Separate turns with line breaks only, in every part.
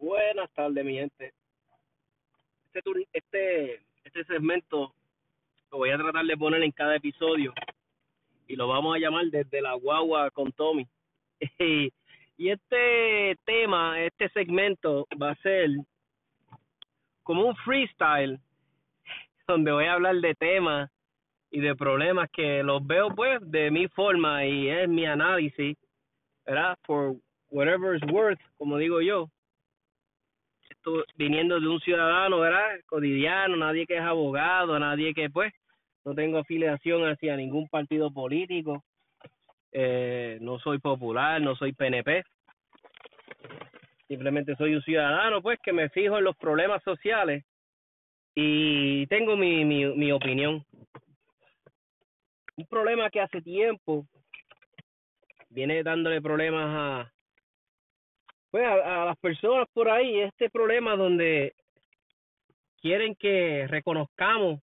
Buenas tardes, mi gente. Este, este, este segmento lo voy a tratar de poner en cada episodio y lo vamos a llamar desde la guagua con Tommy. y este tema, este segmento va a ser como un freestyle donde voy a hablar de temas y de problemas que los veo pues de mi forma y es mi análisis, ¿verdad? For whatever it's worth, como digo yo viniendo de un ciudadano, ¿verdad? Cotidiano, nadie que es abogado, nadie que, pues, no tengo afiliación hacia ningún partido político, eh, no soy popular, no soy PNP, simplemente soy un ciudadano, pues, que me fijo en los problemas sociales y tengo mi, mi, mi opinión. Un problema que hace tiempo viene dándole problemas a pues a, a, las personas por ahí este problema donde quieren que reconozcamos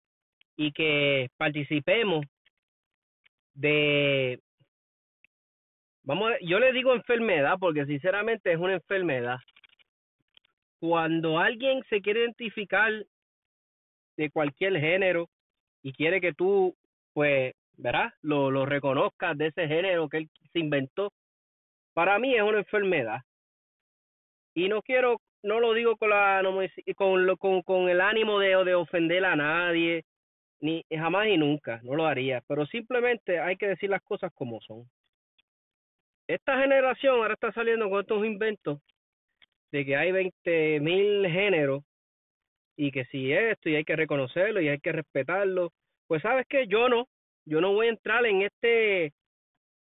y que participemos de vamos yo le digo enfermedad porque sinceramente es una enfermedad. Cuando alguien se quiere identificar de cualquier género y quiere que tú pues verás lo, lo reconozcas de ese género que él se inventó para mí es una enfermedad y no quiero no lo digo con la con, con con el ánimo de, de ofender a nadie ni jamás y nunca no lo haría pero simplemente hay que decir las cosas como son. Esta generación ahora está saliendo con estos inventos de que hay veinte mil géneros y que si esto y hay que reconocerlo y hay que respetarlo pues sabes que yo no yo no voy a entrar en este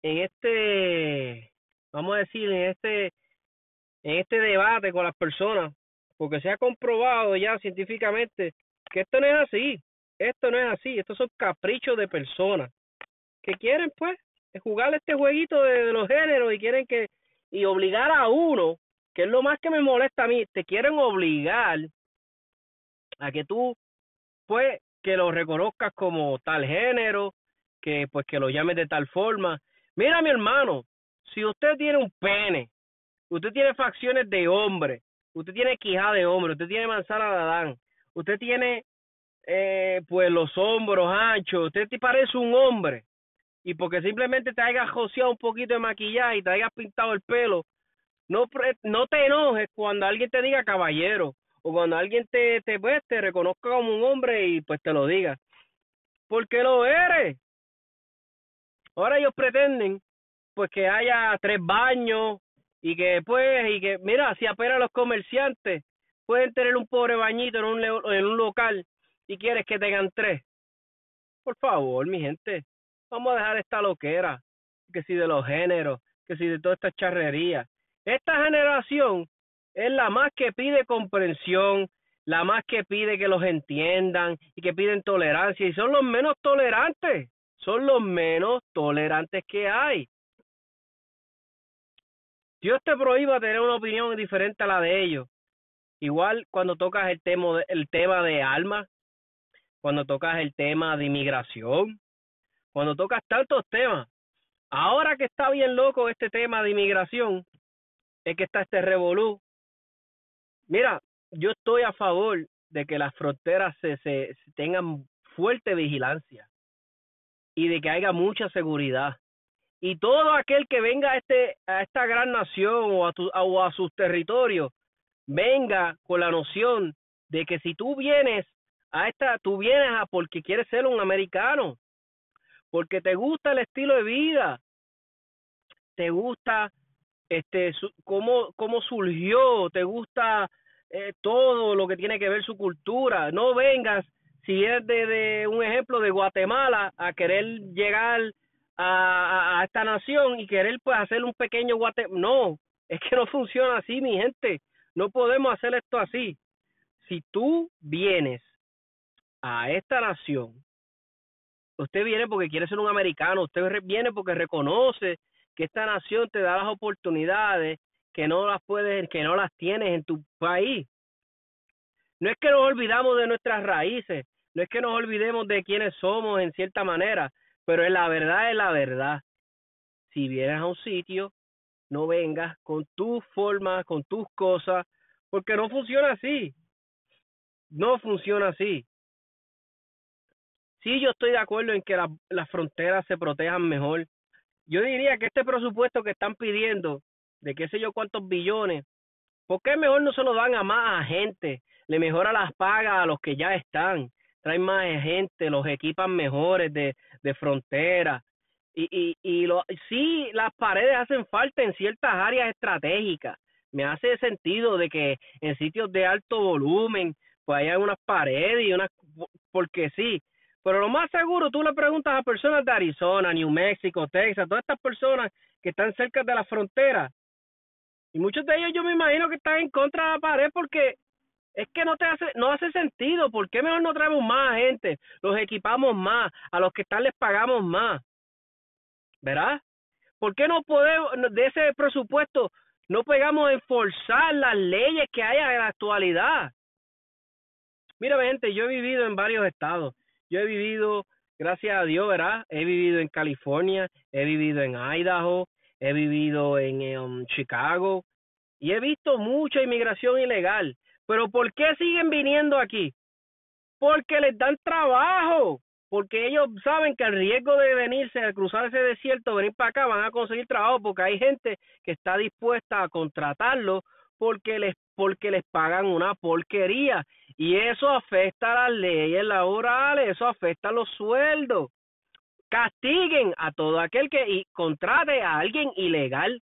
en este vamos a decir en este en este debate con las personas, porque se ha comprobado ya científicamente que esto no es así, esto no es así, estos son caprichos de personas que quieren pues jugar este jueguito de, de, los géneros y quieren que y obligar a uno, que es lo más que me molesta a mí, te quieren obligar a que tú pues que lo reconozcas como tal género, que pues que lo llames de tal forma. Mira mi hermano, si usted tiene un pene Usted tiene facciones de hombre, usted tiene quijada de hombre, usted tiene manzana de Adán, usted tiene eh, pues los hombros anchos, usted te parece un hombre y porque simplemente te hayas joseado un poquito de maquillaje y te hayas pintado el pelo, no no te enojes cuando alguien te diga caballero o cuando alguien te te pues, te reconozca como un hombre y pues te lo diga, porque lo eres. Ahora ellos pretenden pues que haya tres baños y que pues y que mira si apenas los comerciantes pueden tener un pobre bañito en un en un local y quieres que tengan tres. Por favor mi gente vamos a dejar esta loquera que si de los géneros que si de toda esta charrería. Esta generación es la más que pide comprensión la más que pide que los entiendan y que piden tolerancia y son los menos tolerantes son los menos tolerantes que hay Dios te prohíba tener una opinión diferente a la de ellos. Igual cuando tocas el tema, el tema de alma, cuando tocas el tema de inmigración, cuando tocas tantos temas. Ahora que está bien loco este tema de inmigración, es que está este revolú. Mira, yo estoy a favor de que las fronteras se, se, se tengan fuerte vigilancia y de que haya mucha seguridad y todo aquel que venga a este a esta gran nación o a, tu, a, o a sus territorios venga con la noción de que si tú vienes a esta tú vienes a porque quieres ser un americano porque te gusta el estilo de vida te gusta este su, cómo cómo surgió te gusta eh, todo lo que tiene que ver su cultura. No vengas si es de, de un ejemplo de Guatemala a querer llegar a, esta nación y querer pues hacer un pequeño guate no es que no funciona así mi gente. No podemos hacer esto así. Si tú vienes a esta nación usted viene porque quiere ser un americano usted viene porque reconoce que esta nación te da las oportunidades que no las puedes que no las tienes en tu país. No es que nos olvidamos de nuestras raíces no es que nos olvidemos de quiénes somos en cierta manera pero es la verdad es la verdad. Si vienes a un sitio, no vengas con tus formas, con tus cosas, Porque no funciona así. No funciona así. Sí, yo estoy de acuerdo en que las fronteras se protejan mejor. Yo diría que este presupuesto que están pidiendo, de qué sé yo cuántos billones, ¿por qué mejor no se lo dan a más gente? Le mejora las pagas a los que ya están, traen más gente, los equipan mejores de, de frontera. Y, y, y lo, sí, las paredes hacen falta en ciertas áreas estratégicas. Me hace sentido de que en sitios de alto volumen, pues haya unas paredes y unas, porque sí, pero lo más seguro, tú le preguntas a personas de Arizona, New Mexico, Texas, todas estas personas que están cerca de la frontera, y muchos de ellos yo me imagino que están en contra de la pared porque es que no te hace, no hace sentido. ¿Por qué mejor no traemos más gente? Los equipamos más, a los que están les pagamos más. ¿Verdad? ¿Por qué no podemos, de ese presupuesto, no pegamos en forzar las leyes que hay en la actualidad? Mira, gente, yo he vivido en varios estados yo he vivido, gracias a Dios, ¿verdad? He vivido en California, he vivido en Idaho, he vivido en um, Chicago y he visto mucha inmigración ilegal. Pero ¿por qué siguen viniendo aquí? Porque les dan trabajo, porque ellos saben que el riesgo de venirse a cruzar ese desierto, venir para acá, van a conseguir trabajo porque hay gente que está dispuesta a contratarlo porque les porque les pagan una porquería y eso afecta a las leyes laborales, eso afecta a los sueldos. Castiguen a todo aquel que contrate a alguien ilegal.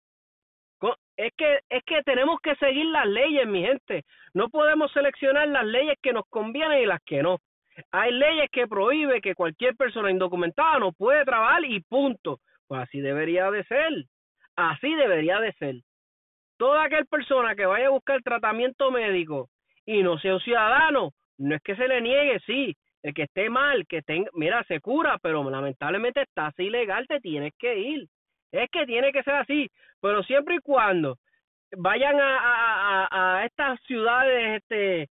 Es que es que tenemos que seguir las leyes, mi gente. No podemos seleccionar las leyes que nos convienen y las que no. Hay leyes que prohíben que cualquier persona indocumentada no puede trabajar y punto. Pues así debería de ser. Así debería de ser toda aquella persona que vaya a buscar tratamiento médico y no sea un ciudadano, no es que se le niegue, sí, el que esté mal, que tenga, mira, se cura, pero lamentablemente estás ilegal, te tienes que ir. Es que tiene que ser así, pero siempre y cuando vayan a, a, a, estas ciudades, este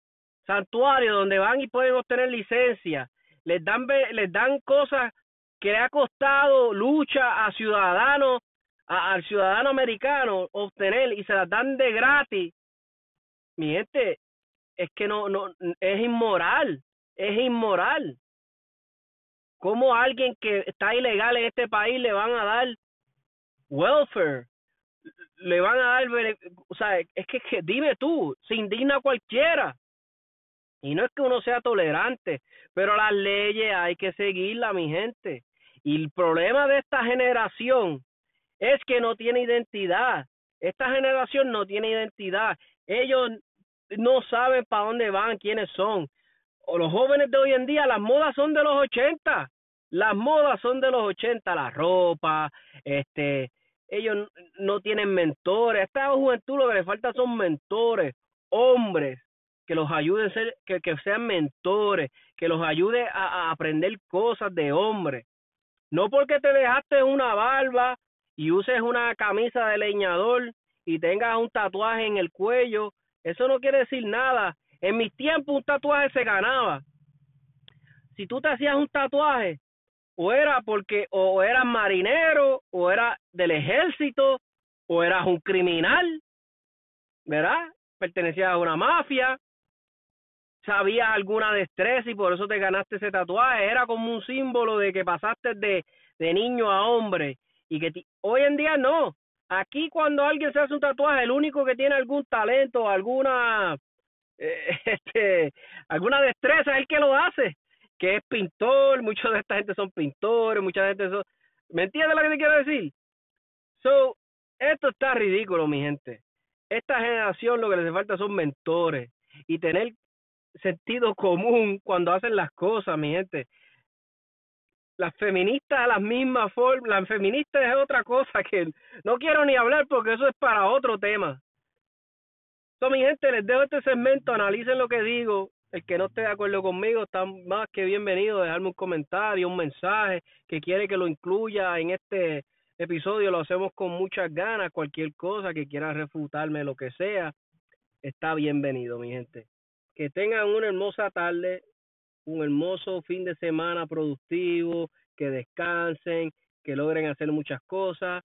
santuarios donde van y pueden obtener licencia, les dan les dan cosas que le ha costado lucha a ciudadanos al ciudadano americano obtener y se las dan de gratis, mi gente, es que no, no, es inmoral, es inmoral. ¿Cómo a alguien que está ilegal en este país le van a dar welfare? Le van a dar, o sea, es que, que dime tú, se indigna cualquiera. Y no es que uno sea tolerante, pero las leyes hay que seguirlas, mi gente. Y el problema de esta generación es que no tiene identidad. Esta generación no tiene identidad. Ellos no saben para dónde van, quiénes son. O los jóvenes de hoy en día, las modas son de los 80. Las modas son de los 80, la ropa, este, ellos no tienen mentores. A esta juventud lo que les falta son mentores, hombres que los ayuden a ser, que, sean mentores, que los ayude a, a aprender cosas de hombres. No porque te dejaste una barba y uses una camisa de leñador y tengas un tatuaje en el cuello, eso no quiere decir nada. En mis tiempos un tatuaje se ganaba. Si tú te hacías un tatuaje, o era porque o eras marinero, o eras del ejército, o eras un criminal, ¿verdad? Pertenecías a una mafia, sabías alguna destreza y por eso te ganaste ese tatuaje. Era como un símbolo de que pasaste de, de niño a hombre y que hoy en día no. Aquí cuando alguien se hace un tatuaje, el único que tiene algún talento, alguna este, alguna destreza es el que lo hace, que es pintor, muchos de esta gente son pintores, mucha gente son ¿Me entiendes lo que te quiero decir? So, esto está ridículo, mi gente. Esta generación lo que les falta son mentores y tener sentido común cuando hacen las cosas, mi gente las feministas a las mismas formas, las feministas es otra cosa que no quiero ni hablar porque eso es para otro tema. So, mi gente, les dejo este segmento, analicen lo que digo. El que no esté de acuerdo conmigo está más que bienvenido a dejarme un comentario, un mensaje que quiere que lo incluya en este episodio. Lo hacemos con muchas ganas. Cualquier cosa que quiera refutarme, lo que sea, está bienvenido, mi gente. Que tengan una hermosa tarde un hermoso fin de semana productivo, que descansen, que logren hacer muchas cosas.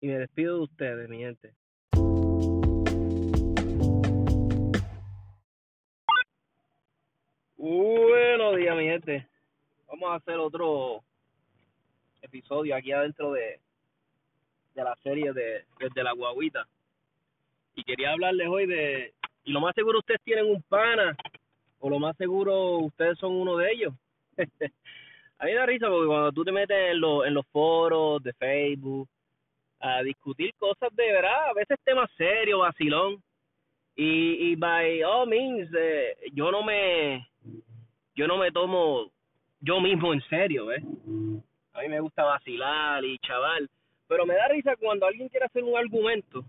Y me despido de ustedes, mi gente. Buenos días, mi gente. Vamos a hacer otro episodio aquí adentro de, de la serie de Desde la Guaguita. Y quería hablarles hoy de. Y lo más seguro ustedes tienen un pana, o lo más seguro ustedes son uno de ellos. a mí da risa porque cuando tú te metes en, los en los foros de Facebook a discutir cosas de verdad, a veces temas serios, vacilón. Y, y by all means, eh, yo no me yo no me tomo yo mismo en serio, ¿ves? A mí me gusta vacilar y chaval, pero me da risa cuando alguien quiere hacer un argumento.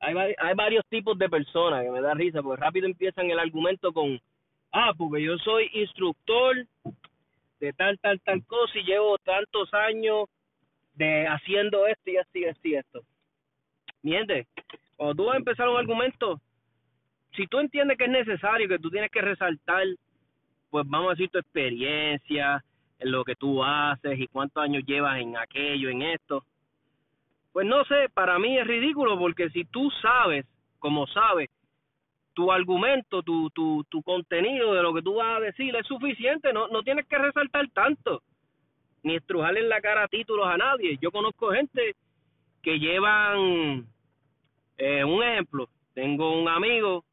Hay, hay varios tipos de personas que me da risa, porque rápido empiezan el argumento con, ah, porque yo soy instructor de tal, tal, tal cosa y llevo tantos años de haciendo esto y esto y esto y esto. Miente, cuando tú vas a empezar un argumento, si tú entiendes que es necesario, que tú tienes que resaltar pues vamos a decir tu experiencia, en lo que tú haces y cuántos años llevas en aquello, en esto. Pues no sé, para mí es ridículo porque si tú sabes, como sabes, tu argumento, tu, tu, tu contenido de lo que tú vas a decir es suficiente, no, no tienes que resaltar tanto, ni estrujarle en la cara títulos a nadie. Yo conozco gente que llevan, eh, un ejemplo, tengo un amigo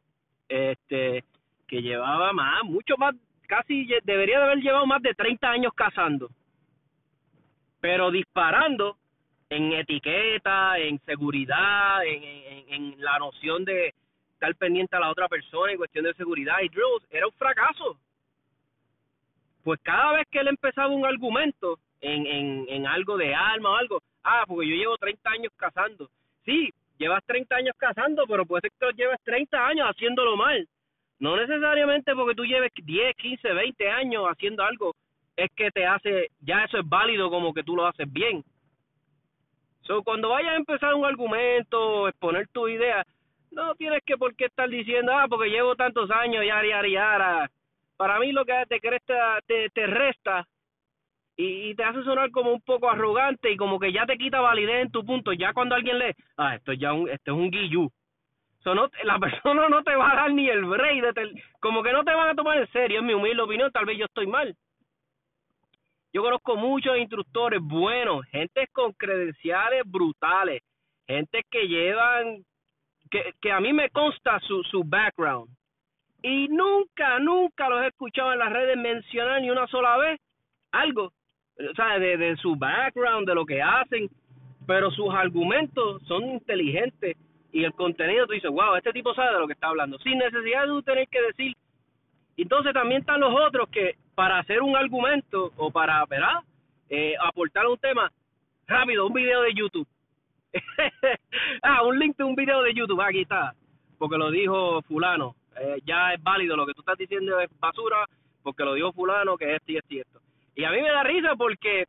este que llevaba más, mucho más casi debería de haber llevado más de 30 años cazando, pero disparando en etiqueta, en seguridad, en, en, la noción de estar pendiente a la otra persona en cuestión de seguridad y drills, era un fracaso. Pues cada vez que él empezaba un argumento en, en, en algo de alma o algo, ah, porque yo llevo 30 años cazando. Sí, llevas 30 años cazando, pero puede ser que lleves 30 años haciéndolo mal. No necesariamente porque tú lleves 10, 15, 20 años haciendo algo, es que te hace, ya eso es válido como que tú lo haces bien. So, cuando vayas a empezar un argumento, exponer tu idea, no tienes que por qué estar diciendo, ah, porque llevo tantos años, yara, yara, yara. Para mí lo que te cresta, te, te resta y, te hace sonar como un poco arrogante y como que ya te quita validez en tu punto. Ya cuando alguien lee, ah, esto ya un, esto es un guillú la persona no te va a dar ni el break, de como que no te van a tomar en serio, en mi humilde opinión, tal vez yo estoy mal. Yo conozco muchos instructores buenos, gente con credenciales brutales, gente que llevan, que, que a mí me consta su, su background. Y nunca, nunca los he escuchado en las redes mencionar ni una sola vez algo, o sea, de, de su background, de lo que hacen, pero sus argumentos son inteligentes y el contenido tú dices, wow, este tipo sabe de lo que está hablando, sin necesidad de tener que decir. Entonces también están los otros que para hacer un argumento o para, ¿verdad? Eh, aportar un tema, rápido, un video de YouTube. ah, un link de un video de YouTube, aquí está, porque lo dijo fulano. Eh, ya es válido, lo que tú estás diciendo es basura, porque lo dijo fulano, que es esto y esto y esto. Y a mí me da risa porque,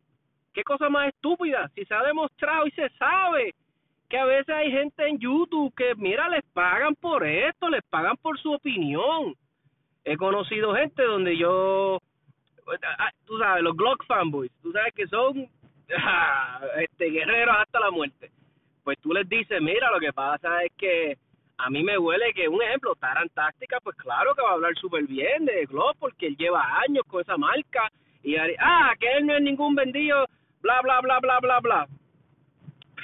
qué cosa más estúpida, si se ha demostrado y se sabe que a veces hay gente en YouTube que, mira, les pagan por esto, les pagan por su opinión. He conocido gente donde yo, ah, tú sabes, los Glock fanboys, tú sabes que son este guerreros hasta la muerte. Pues tú les dices, mira, lo que pasa es que a mí me huele que, un ejemplo, Taran Táctica, pues claro que va a hablar súper bien de Glock porque él lleva años con esa marca y, ah, que él no es ningún vendido, bla, bla, bla, bla, bla, bla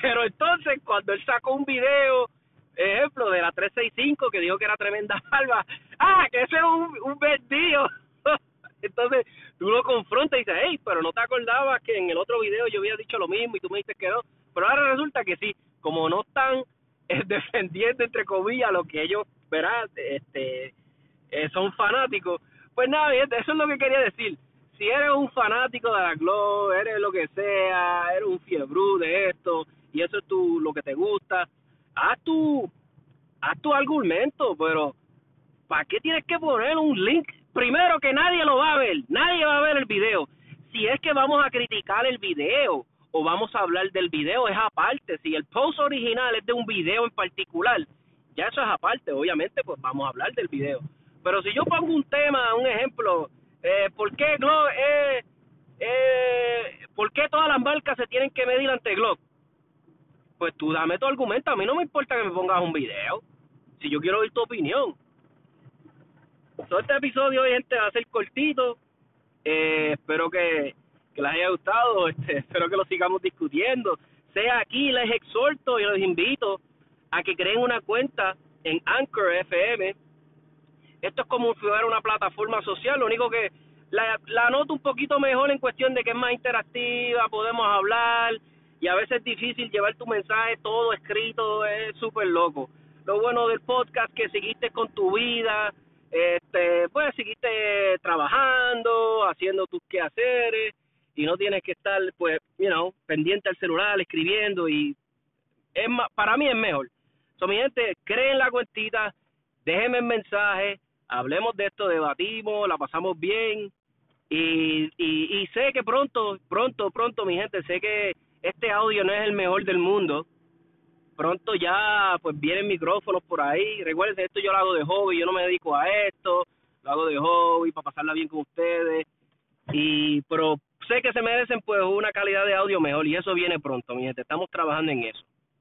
pero entonces, cuando él sacó un video, ejemplo, de la 365, que dijo que era tremenda salva, ¡ah, que ese es un, un vendido! entonces, tú lo confrontas y dices, hey, pero no te acordabas que en el otro video yo había dicho lo mismo y tú me dices que no. Pero ahora resulta que sí, como no están eh, defendiendo, entre comillas, lo que ellos, verás, este, eh, son fanáticos, pues nada, eso es lo que quería decir si eres un fanático de la Glow, eres lo que sea, eres un fiebre de esto, y eso es tu, lo que te gusta, haz tu, haz tu argumento, pero ¿para qué tienes que poner un link? Primero que nadie lo va a ver, nadie va a ver el video. Si es que vamos a criticar el video o vamos a hablar del video, es aparte. Si el post original es de un video en particular, ya eso es aparte, obviamente, pues vamos a hablar del video. Pero si yo pongo un tema, un ejemplo, eh, ¿por qué Glock eh, eh, ¿por qué todas las marcas se tienen que medir ante Glock? Pues tú dame tu argumento, a mí no me importa que me pongas un video, si yo quiero oír tu opinión. todo este episodio, gente, va a ser cortito. Eh, espero que, que les haya gustado. Este, espero que lo sigamos discutiendo. Sea aquí, les exhorto y los invito a que creen una cuenta en Anchor FM. Esto es como si fuera una plataforma social. Lo único que la, la noto un poquito mejor en cuestión de que es más interactiva, podemos hablar y a veces es difícil llevar tu mensaje todo escrito, es súper loco. Lo bueno del podcast que seguiste con tu vida, este, pues seguiste trabajando, haciendo tus quehaceres y no tienes que estar, pues, you know, pendiente al celular, escribiendo y es para mí es mejor. So, mi gente, creen la cuentita, déjenme el mensaje, hablemos de esto, debatimos, la pasamos bien y, y, y sé que pronto, pronto, pronto, mi gente, sé que este audio no es el mejor del mundo, pronto ya pues vienen micrófonos por ahí. Recuerden, esto yo lo hago de hobby, yo no me dedico a esto, lo hago de hobby para pasarla bien con ustedes. Y pero sé que se merecen pues una calidad de audio mejor y eso viene pronto, mi gente. Estamos trabajando en eso.